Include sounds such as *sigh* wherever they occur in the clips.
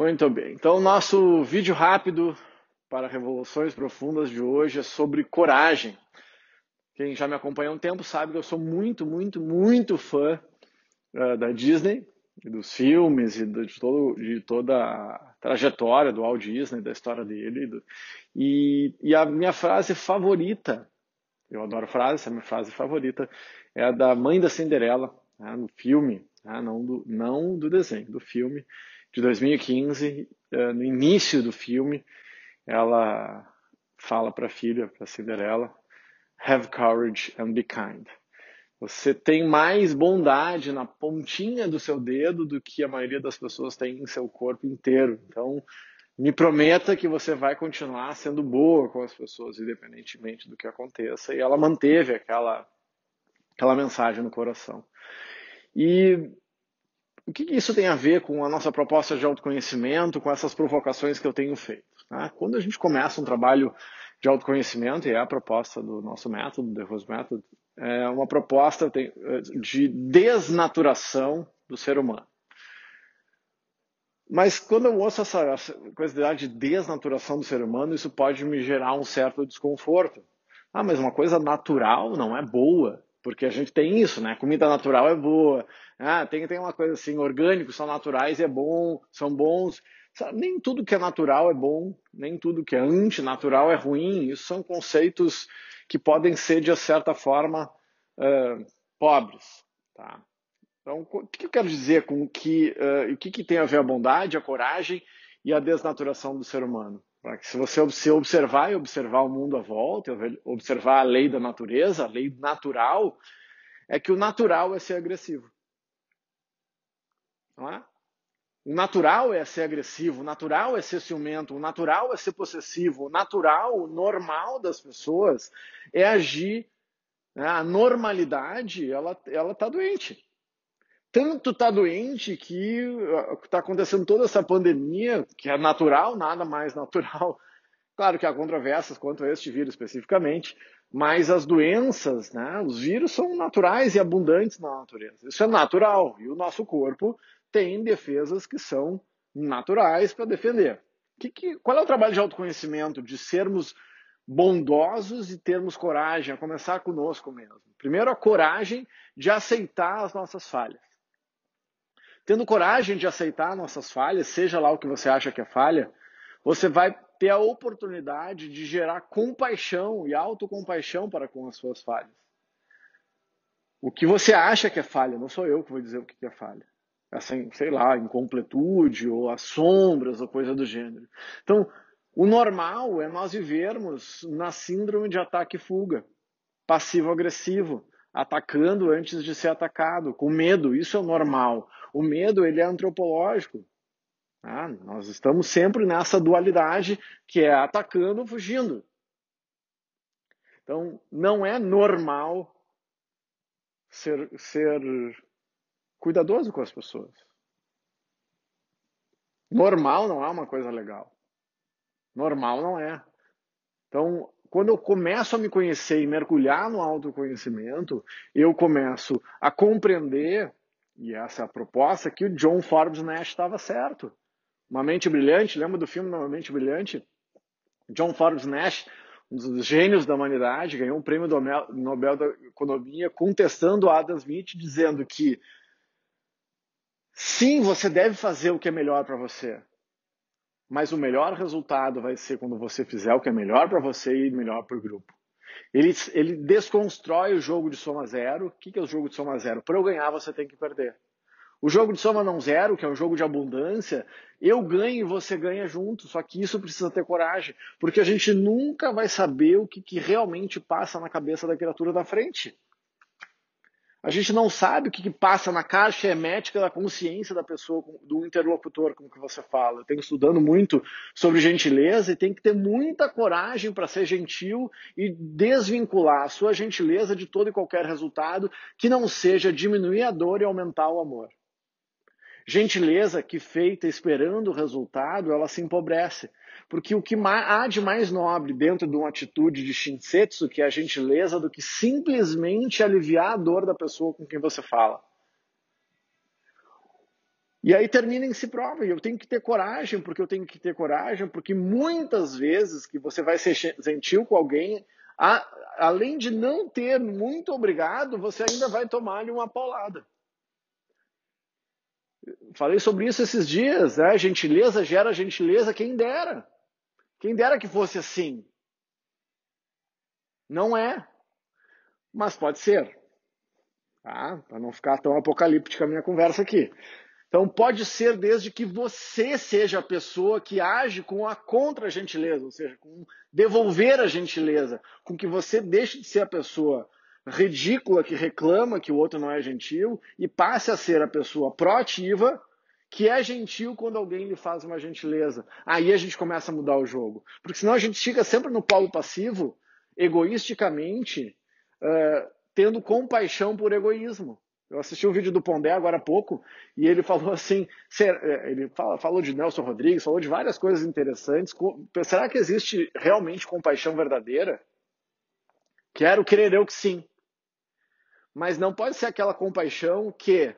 Muito bem. Então, nosso vídeo rápido para Revoluções Profundas de hoje é sobre coragem. Quem já me acompanha há um tempo sabe que eu sou muito, muito, muito fã uh, da Disney, dos filmes e de, todo, de toda a trajetória do Walt Disney, da história dele. Do, e, e, a minha frase favorita, eu adoro frases, a minha frase favorita é a da mãe da Cinderela, né, no filme, né, não, do, não do desenho, do filme de 2015, eh, no início do filme, ela fala para a filha, para Cinderela, have courage and be kind. Você tem mais bondade na pontinha do seu dedo do que a maioria das pessoas tem em seu corpo inteiro. Então, me prometa que você vai continuar sendo boa com as pessoas, independentemente do que aconteça. E ela manteve aquela, aquela mensagem no coração. E o que isso tem a ver com a nossa proposta de autoconhecimento, com essas provocações que eu tenho feito? Tá? Quando a gente começa um trabalho de autoconhecimento, e é a proposta do nosso método, The Rose Method, é uma proposta de desnaturação do ser humano. Mas quando eu ouço essa, coisa de desnaturação do ser humano, isso pode me gerar um certo desconforto. Ah, mas uma coisa natural não é boa. Porque a gente tem isso, né? Comida natural é boa. Ah, tem, tem uma coisa assim, orgânicos são naturais, é bom, são bons. Nem tudo que é natural é bom, nem tudo que é antinatural é ruim. Isso são conceitos que podem ser, de certa forma, uh, pobres. Tá? Então, o que eu quero dizer com que, uh, o que, que tem a ver a bondade, a coragem e a desnaturação do ser humano? Que se você observar e observar o mundo à volta, observar a lei da natureza, a lei natural, é que o natural é ser agressivo. Não é? O natural é ser agressivo, o natural é ser ciumento, o natural é ser possessivo, o natural, o normal das pessoas é agir. Né? A normalidade, ela ela está doente tanto está doente que está acontecendo toda essa pandemia, que é natural, nada mais *laughs* natural. Claro que há controvérsias quanto a este vírus especificamente, mas as doenças, né, os vírus são naturais e abundantes na natureza. Isso é natural e o nosso corpo tem defesas que são naturais para defender. Que, que, qual é o trabalho de autoconhecimento? De sermos bondosos e termos coragem, a começar conosco mesmo. Primeiro, a coragem de aceitar as nossas falhas. Tendo coragem de aceitar nossas falhas, seja lá o que você acha que é falha, você vai ter a oportunidade de gerar compaixão e autocompaixão para com as suas falhas. O que você acha que é falha, não sou eu que vou dizer o que é falha. Assim, sei lá, incompletude ou as sombras ou coisa do gênero. Então, o normal é nós vivermos na síndrome de ataque e fuga, passivo-agressivo, atacando antes de ser atacado, com medo. Isso é normal. O medo ele é antropológico. Ah, nós estamos sempre nessa dualidade que é atacando fugindo. Então, não é normal ser, ser cuidadoso com as pessoas. Normal não é uma coisa legal. Normal não é. Então, quando eu começo a me conhecer e mergulhar no autoconhecimento, eu começo a compreender e essa é a proposta que o John Forbes Nash estava certo. Uma mente brilhante, lembra do filme Uma Mente Brilhante? John Forbes Nash, um dos gênios da humanidade, ganhou um prêmio Nobel da Economia contestando Adam Smith, dizendo que sim, você deve fazer o que é melhor para você, mas o melhor resultado vai ser quando você fizer o que é melhor para você e melhor para o grupo. Ele, ele desconstrói o jogo de soma zero. O que, que é o jogo de soma zero? Para eu ganhar, você tem que perder. O jogo de soma não zero, que é um jogo de abundância, eu ganho e você ganha junto. Só que isso precisa ter coragem, porque a gente nunca vai saber o que, que realmente passa na cabeça da criatura da frente. A gente não sabe o que, que, passa na caixa hermética da consciência da pessoa, do interlocutor, como que você fala. Eu tenho estudando muito sobre gentileza e tem que ter muita coragem para ser gentil e desvincular a sua gentileza de todo e qualquer resultado que não seja diminuir a dor e aumentar o amor. Gentileza que feita esperando o resultado, ela se empobrece. Porque o que há de mais nobre dentro de uma atitude de shinsetsu, que é a gentileza, do que simplesmente aliviar a dor da pessoa com quem você fala. E aí termina em si próprio. Eu tenho que ter coragem, porque eu tenho que ter coragem, porque muitas vezes que você vai ser gentil com alguém, a, além de não ter muito obrigado, você ainda vai tomar-lhe uma paulada. Falei sobre isso esses dias, né? Gentileza gera gentileza, quem dera. Quem dera que fosse assim. Não é. Mas pode ser. Tá? Para não ficar tão apocalíptica a minha conversa aqui. Então pode ser desde que você seja a pessoa que age com a contra-gentileza, ou seja, com devolver a gentileza, com que você deixe de ser a pessoa ridícula que reclama que o outro não é gentil e passe a ser a pessoa proativa que é gentil quando alguém lhe faz uma gentileza. Aí a gente começa a mudar o jogo. Porque senão a gente fica sempre no polo passivo, egoisticamente, uh, tendo compaixão por egoísmo. Eu assisti um vídeo do Pondé agora há pouco e ele falou assim, eh, ele falou de Nelson Rodrigues, falou de várias coisas interessantes. Será que existe realmente compaixão verdadeira? Quero crer eu que sim. Mas não pode ser aquela compaixão que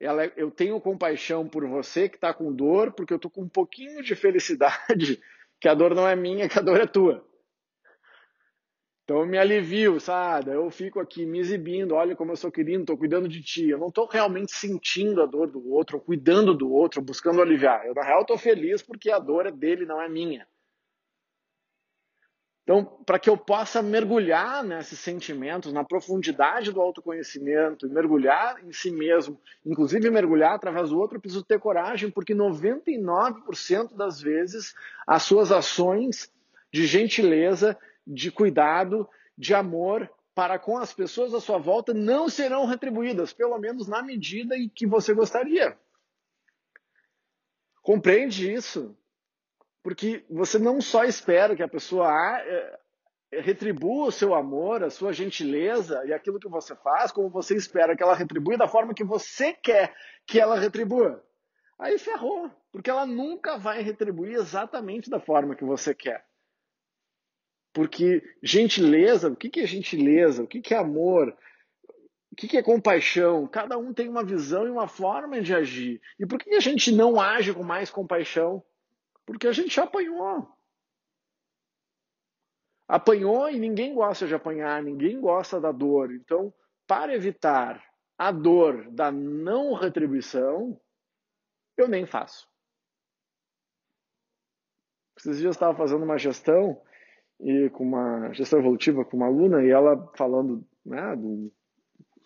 ela, eu tenho compaixão por você que está com dor, porque eu estou com um pouquinho de felicidade, *laughs* que a dor não é minha, que a dor é tua. Então eu me alivio, sabe? Eu fico aqui me exibindo, olha como eu sou querido, estou cuidando de ti. Eu não estou realmente sentindo a dor do outro, ou cuidando do outro, buscando aliviar. Eu, na real, estou feliz porque a dor é dele, não é minha. Então, para que eu possa mergulhar nesses sentimentos, na profundidade do autoconhecimento, mergulhar em si mesmo, inclusive mergulhar através do outro, eu preciso ter coragem, porque 99% das vezes as suas ações de gentileza de cuidado, de amor para com as pessoas à sua volta não serão retribuídas, pelo menos na medida em que você gostaria. Compreende isso? Porque você não só espera que a pessoa é, retribua o seu amor, a sua gentileza e aquilo que você faz, como você espera que ela retribua da forma que você quer que ela retribua. Aí ferrou, porque ela nunca vai retribuir exatamente da forma que você quer. Porque gentileza, o que é gentileza? O que é amor? O que é compaixão? Cada um tem uma visão e uma forma de agir. E por que a gente não age com mais compaixão? Porque a gente apanhou. Apanhou e ninguém gosta de apanhar, ninguém gosta da dor. Então, para evitar a dor da não retribuição, eu nem faço. Esses dias eu estava fazendo uma gestão e com uma gestão evolutiva com uma aluna e ela falando né, do,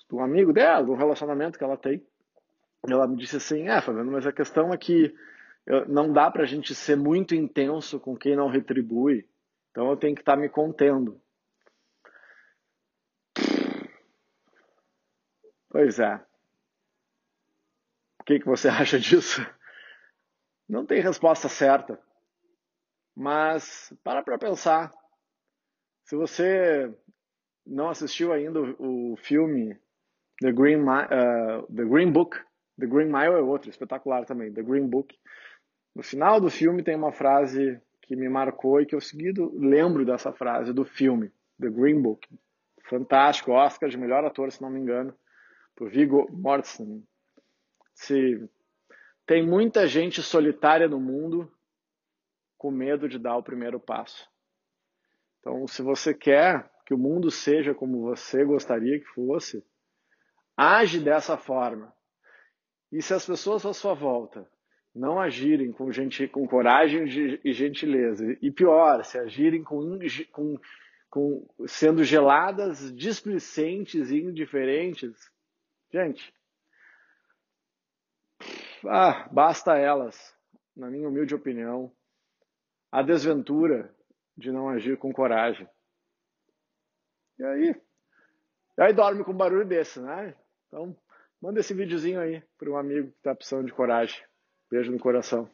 do amigo dela, do relacionamento que ela tem. Ela me disse assim, é, Fabiano, mas a questão é que não dá para a gente ser muito intenso com quem não retribui. Então eu tenho que estar tá me contendo. Pois é. O que, que você *laughs* acha disso? Não tem resposta certa. Mas para para pensar. Se você não assistiu ainda o filme The Green, uh, The Green Book, The Green Mile é outro, espetacular também, The Green Book. No final do filme tem uma frase que me marcou e que eu seguido lembro dessa frase do filme, The Green Book. Fantástico, Oscar de melhor ator, se não me engano, por Viggo Mortensen. Se tem muita gente solitária no mundo com medo de dar o primeiro passo. Então, se você quer que o mundo seja como você gostaria que fosse, age dessa forma. E se as pessoas à sua volta não agirem com, gente, com coragem e gentileza, e pior, se agirem com, com, com sendo geladas, displicentes e indiferentes, gente, ah, basta elas, na minha humilde opinião, a desventura de não agir com coragem. E aí? E aí dorme com um barulho desse, né? Então, manda esse videozinho aí para um amigo que está precisando de coragem. Beijo no coração.